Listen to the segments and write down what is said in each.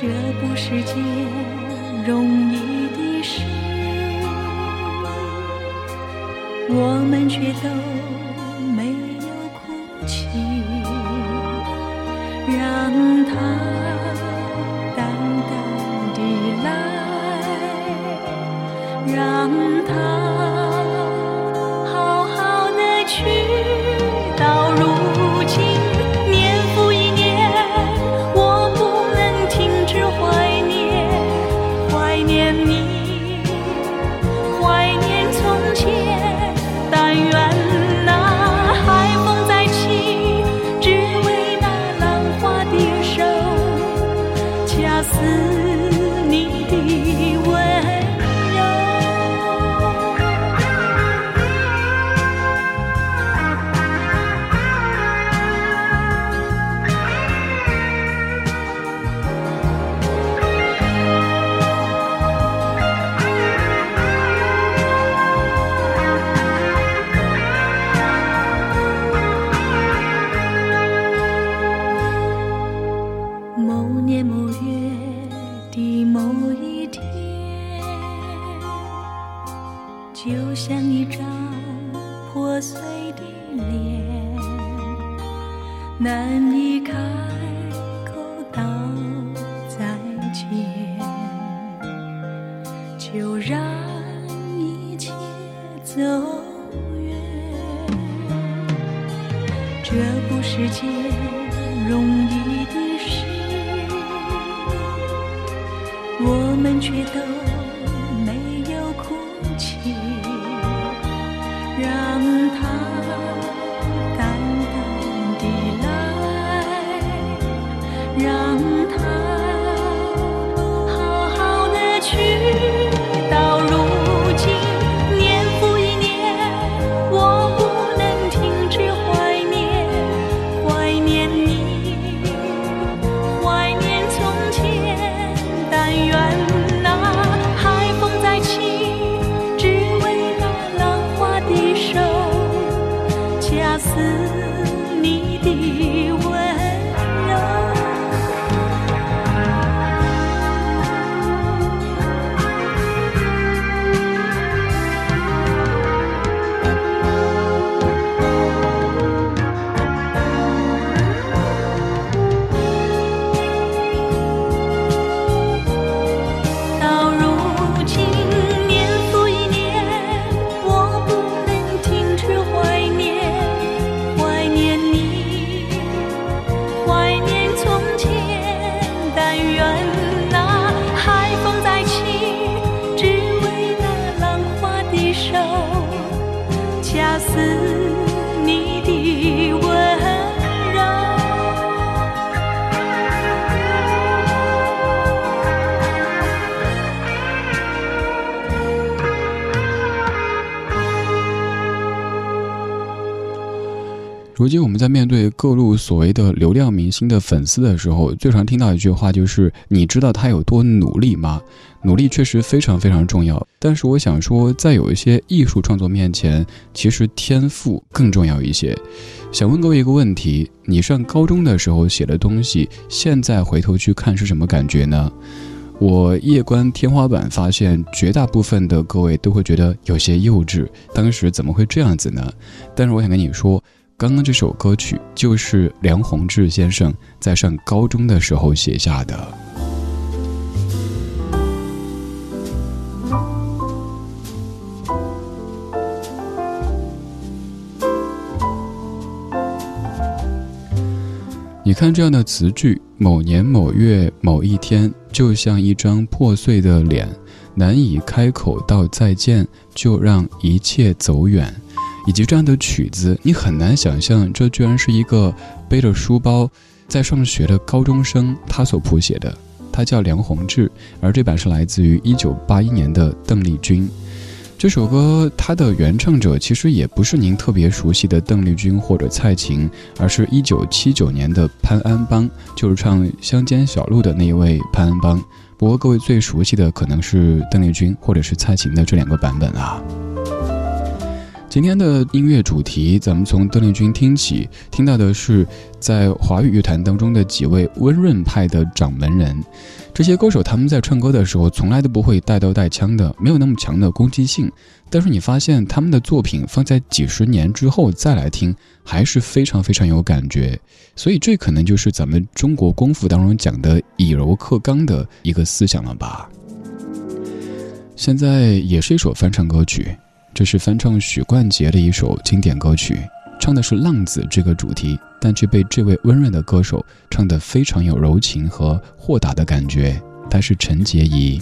这不是件容易的事，我们却都没有哭泣。让它淡淡的来，让它。容易的事我们却都在面对各路所谓的流量明星的粉丝的时候，最常听到一句话就是：“你知道他有多努力吗？”努力确实非常非常重要，但是我想说，在有一些艺术创作面前，其实天赋更重要一些。想问各位一个问题：你上高中的时候写的东西，现在回头去看是什么感觉呢？我夜观天花板，发现绝大部分的各位都会觉得有些幼稚。当时怎么会这样子呢？但是我想跟你说。刚刚这首歌曲就是梁宏志先生在上高中的时候写下的。你看这样的词句：某年某月某一天，就像一张破碎的脸，难以开口道再见，就让一切走远。以及这样的曲子，你很难想象，这居然是一个背着书包在上学的高中生他所谱写的。他叫梁宏志，而这版是来自于一九八一年的邓丽君。这首歌它的原唱者其实也不是您特别熟悉的邓丽君或者蔡琴，而是一九七九年的潘安邦，就是唱《乡间小路》的那一位潘安邦。不过各位最熟悉的可能是邓丽君或者是蔡琴的这两个版本啊。今天的音乐主题，咱们从邓丽君听起，听到的是在华语乐坛当中的几位温润派的掌门人。这些歌手他们在唱歌的时候，从来都不会带刀带枪的，没有那么强的攻击性。但是你发现他们的作品放在几十年之后再来听，还是非常非常有感觉。所以这可能就是咱们中国功夫当中讲的以柔克刚的一个思想了吧。现在也是一首翻唱歌曲。这是翻唱许冠杰的一首经典歌曲，唱的是浪子这个主题，但却被这位温润的歌手唱得非常有柔情和豁达的感觉。他是陈洁仪。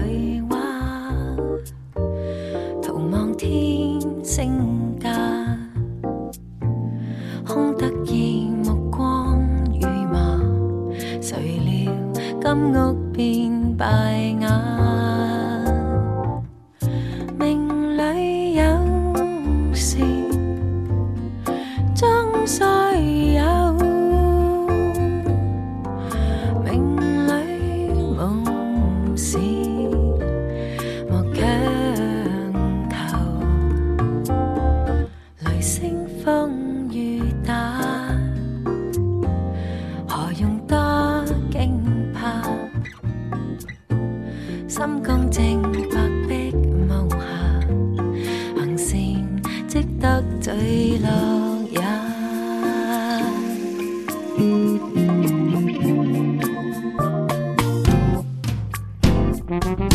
里话，逃望天星架，空得意目光如麻，谁料金屋变败瓦。Mm-hmm.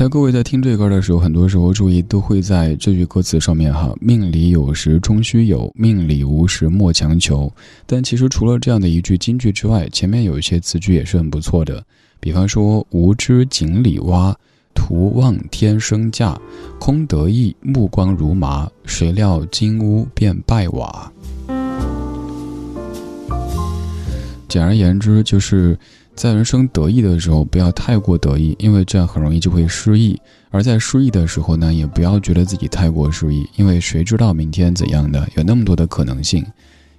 在各位在听这歌的时候，很多时候注意都会在这句歌词上面哈，命里有时终须有，命里无时莫强求。但其实除了这样的一句金句之外，前面有一些词句也是很不错的，比方说“无知井里蛙，徒望天生价，空得意，目光如麻，谁料金屋变败瓦。”简而言之，就是在人生得意的时候，不要太过得意，因为这样很容易就会失意；而在失意的时候呢，也不要觉得自己太过失意，因为谁知道明天怎样的？有那么多的可能性。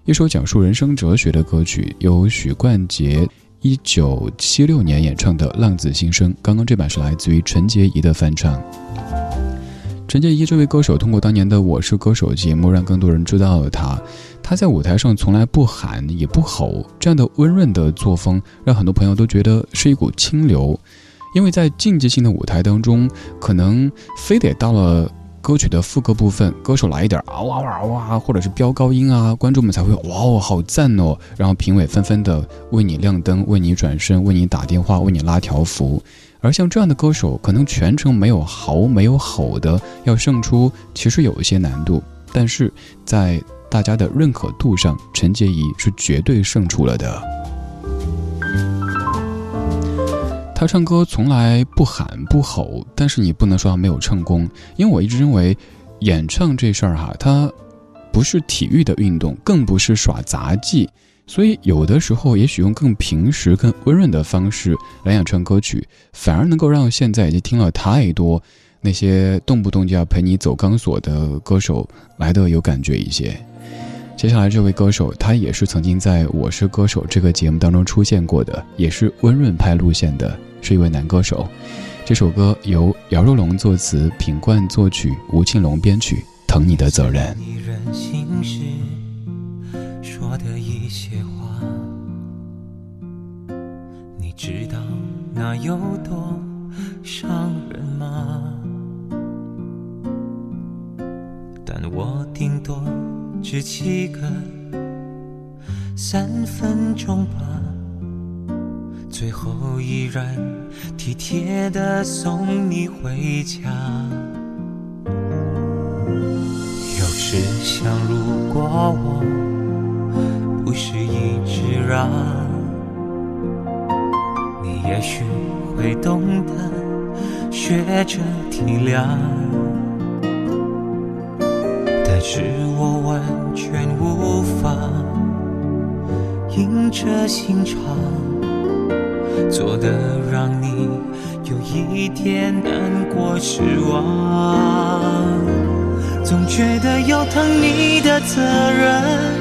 一首讲述人生哲学的歌曲，由许冠杰一九七六年演唱的《浪子心声》，刚刚这版是来自于陈洁仪的翻唱。陈洁仪这位歌手，通过当年的《我是歌手》节目，让更多人知道了他。他在舞台上从来不喊也不吼，这样的温润的作风，让很多朋友都觉得是一股清流。因为在竞技性的舞台当中，可能非得到了歌曲的副歌部分，歌手来一点啊哇哇哇，或者是飙高音啊，观众们才会哇哦好赞哦，然后评委纷纷的为你亮灯，为你转身，为你打电话，为你拉条幅。而像这样的歌手，可能全程没有嚎没有吼的，要胜出其实有一些难度。但是在大家的认可度上，陈洁仪是绝对胜出了的。他唱歌从来不喊不吼，但是你不能说他没有唱功，因为我一直认为，演唱这事儿哈，它不是体育的运动，更不是耍杂技。所以，有的时候，也许用更平实、更温润的方式来演唱歌曲，反而能够让现在已经听了太多那些动不动就要陪你走钢索的歌手来的有感觉一些。接下来这位歌手，他也是曾经在我是歌手这个节目当中出现过的，也是温润派路线的，是一位男歌手。这首歌由姚若龙作词，品冠作曲，吴庆隆编曲，《疼你的责任》。说的一些话，你知道那有多伤人吗？但我顶多只记个三分钟吧，最后依然体贴的送你回家。有时想，如果我。不是一直让，你也许会懂得学着体谅，但是我完全无法硬着心肠，做的让你有一点难过失望，总觉得有疼你的责任。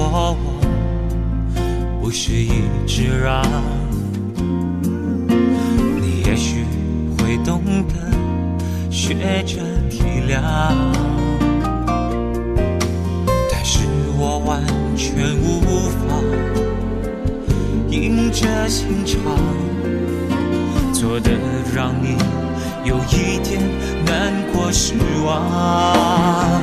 我不是一直让，你也许会懂得学着体谅，但是我完全无法硬着心肠，做的让你有一点难过失望，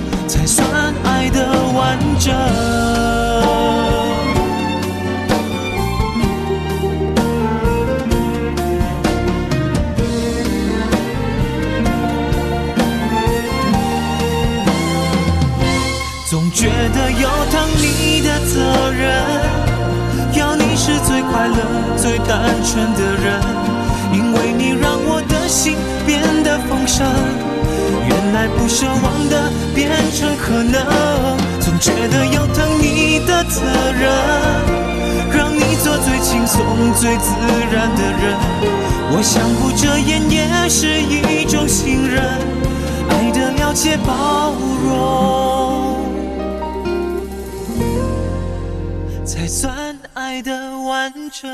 才算爱的完整。总觉得有疼你的责任，要你是最快乐、最单纯的人，因为你让我的心变得丰盛。来不奢望的变成可能，总觉得有疼你的责任，让你做最轻松、最自然的人。我想不遮掩也是一种信任，爱的了解包容，才算爱的完整。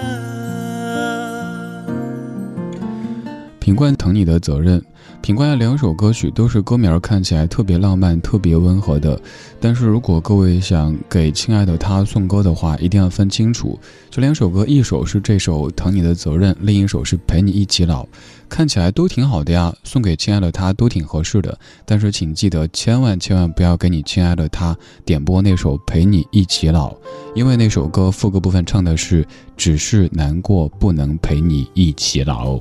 品冠疼你的责任，品冠的两首歌曲都是歌名看起来特别浪漫、特别温和的。但是如果各位想给亲爱的他送歌的话，一定要分清楚，这两首歌，一首是这首《疼你的责任》，另一首是《陪你一起老》，看起来都挺好的呀，送给亲爱的他都挺合适的。但是请记得，千万千万不要给你亲爱的他点播那首《陪你一起老》，因为那首歌副歌部分唱的是“只是难过不能陪你一起老”。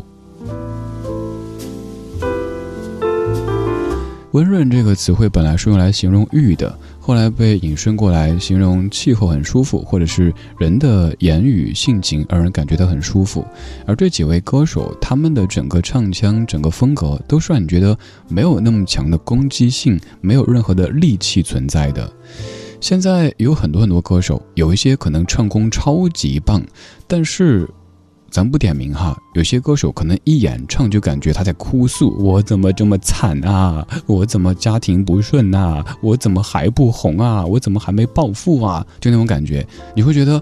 温润这个词汇本来是用来形容玉的，后来被引申过来形容气候很舒服，或者是人的言语性情让人感觉到很舒服。而这几位歌手，他们的整个唱腔、整个风格，都是让你觉得没有那么强的攻击性，没有任何的戾气存在的。现在有很多很多歌手，有一些可能唱功超级棒，但是。咱不点名哈，有些歌手可能一演唱就感觉他在哭诉，我怎么这么惨啊？我怎么家庭不顺呐？我怎么还不红啊？我怎么还没暴富啊？就那种感觉，你会觉得，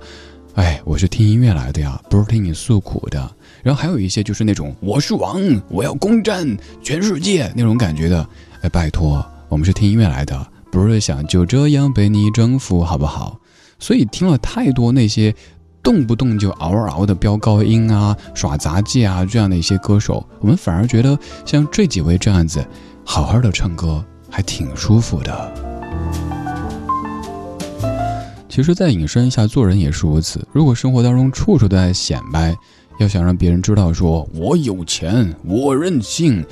哎，我是听音乐来的呀，不是听你诉苦的。然后还有一些就是那种我是王，我要攻占全世界那种感觉的，哎，拜托，我们是听音乐来的，不是想就这样被你征服，好不好？所以听了太多那些。动不动就嗷嗷的飙高音啊，耍杂技啊，这样的一些歌手，我们反而觉得像这几位这样子，好好的唱歌还挺舒服的。其实再引申一下，做人也是如此。如果生活当中处处都在显摆，要想让别人知道说我有钱，我任性，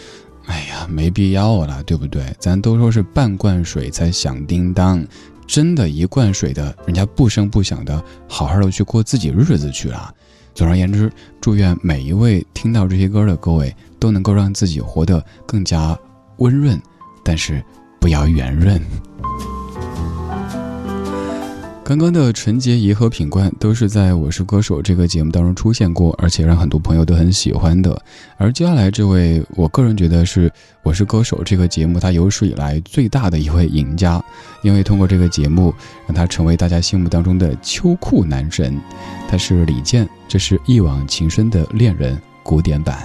哎呀，没必要了，对不对？咱都说是半罐水才响叮当。真的，一罐水的，人家不声不响的，好好的去过自己日子去了。总而言之，祝愿每一位听到这些歌的各位，都能够让自己活得更加温润，但是不要圆润。刚刚的陈洁仪和品冠都是在我是歌手这个节目当中出现过，而且让很多朋友都很喜欢的。而接下来这位，我个人觉得是我是歌手这个节目他有史以来最大的一位赢家，因为通过这个节目让他成为大家心目当中的秋裤男神。他是李健，这是一往情深的恋人古典版。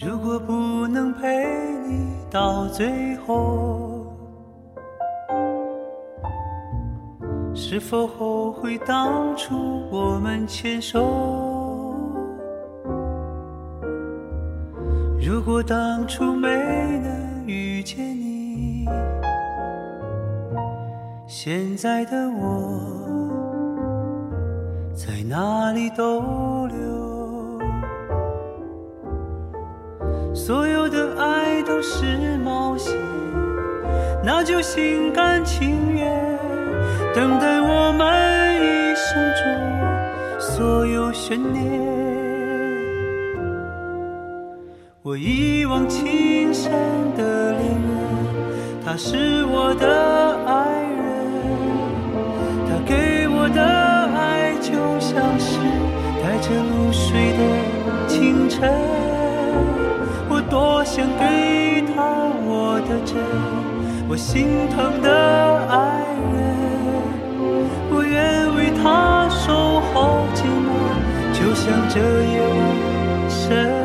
如果不能陪你到最后。是否后悔当初我们牵手？如果当初没能遇见你，现在的我在哪里逗留？所有的爱都是冒险，那就心甘情愿。等待我们一生中所有悬念。我一往情深的恋人，他是我的爱人。他给我的爱就像是带着露水的清晨。我多想给他我的真，我心疼的爱人。愿为他守候寂寞，就像这夜深。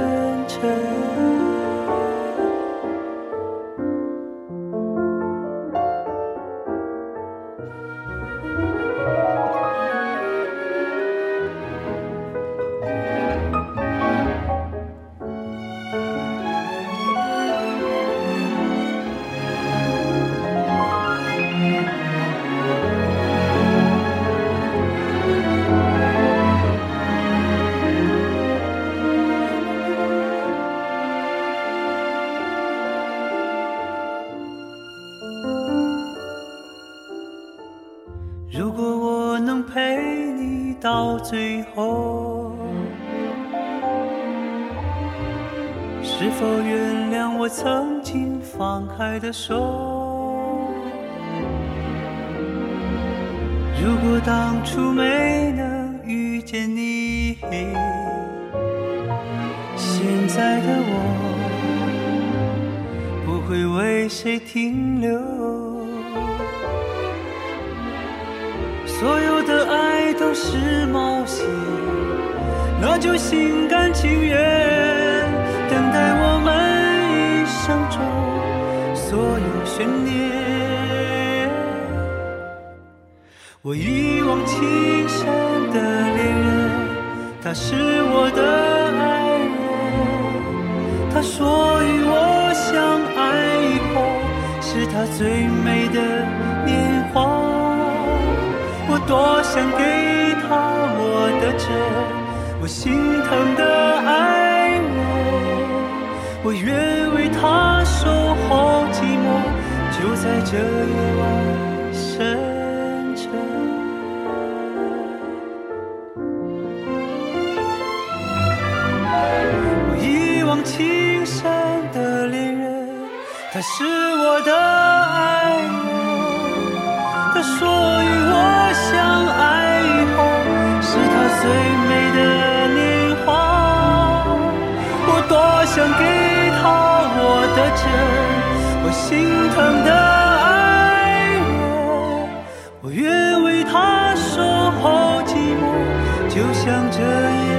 如果当初没能遇见你，现在的我不会为谁停留。所有的爱都是冒险，那就心甘情愿等待我们一生中所有悬念。我一往情深的恋人，他是我的爱人。他说与我相爱以后，是他最美的年华。我多想给他我的真，我心疼的爱人，我愿为他守候寂寞，就在这夜晚深他是我的爱人，他说与我。相爱以后，是他最美的年华。我多想给他我的真，我心疼的爱人，我愿为他守候寂寞，就像这夜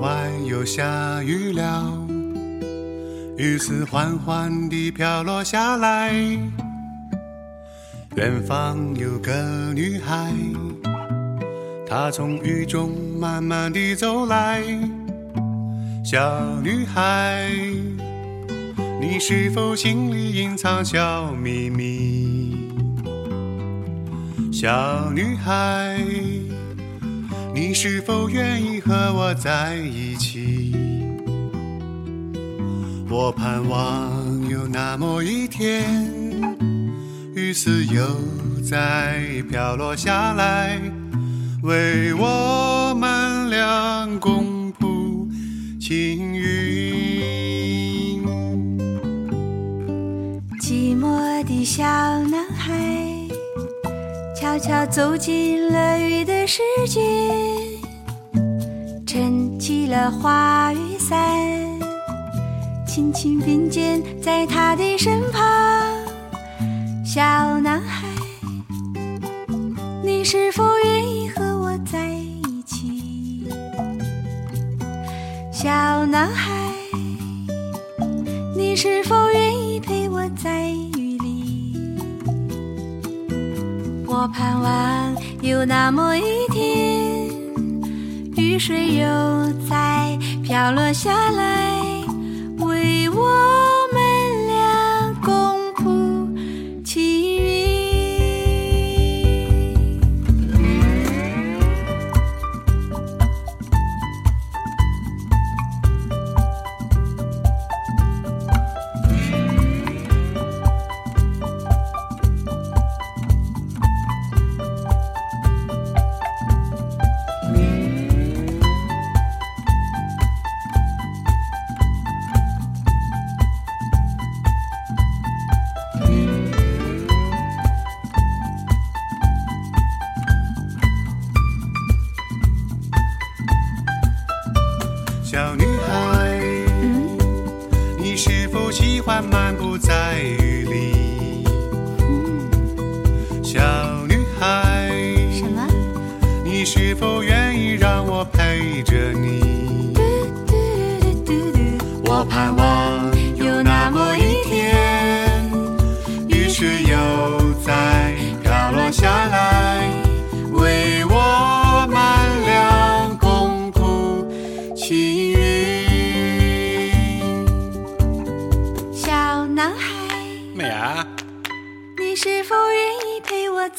外又下雨了，雨丝缓缓地飘落下来，远方有个女孩，她从雨中慢慢地走来。小女孩，你是否心里隐藏小秘密？小女孩，你是否愿意和我在一起？我盼望有那么一天，雨丝又再飘落下来，为我们俩共谱青云。寂寞的小男孩，悄悄走进了雨的世界，撑起了花雨伞。轻轻并肩在他的身旁，小男孩，你是否愿意和我在一起？小男孩，你是否愿意陪我在雨里？我盼望有那么一天，雨水又再飘落下来。为我。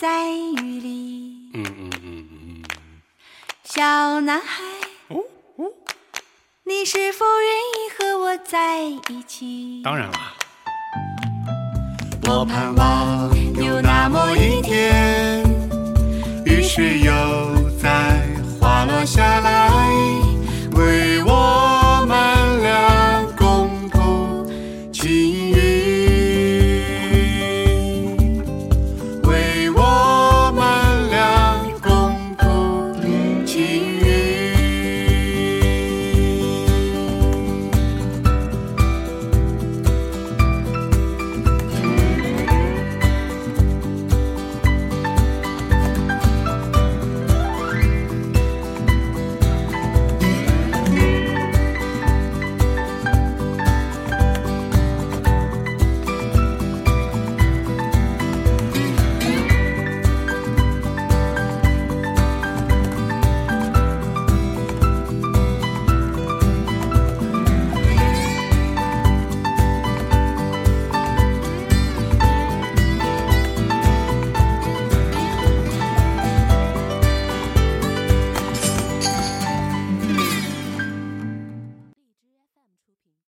在雨里？嗯嗯嗯嗯，小男孩，你是否愿意和我在一起？当然啦。我盼望有那么一天，雨水又在滑落下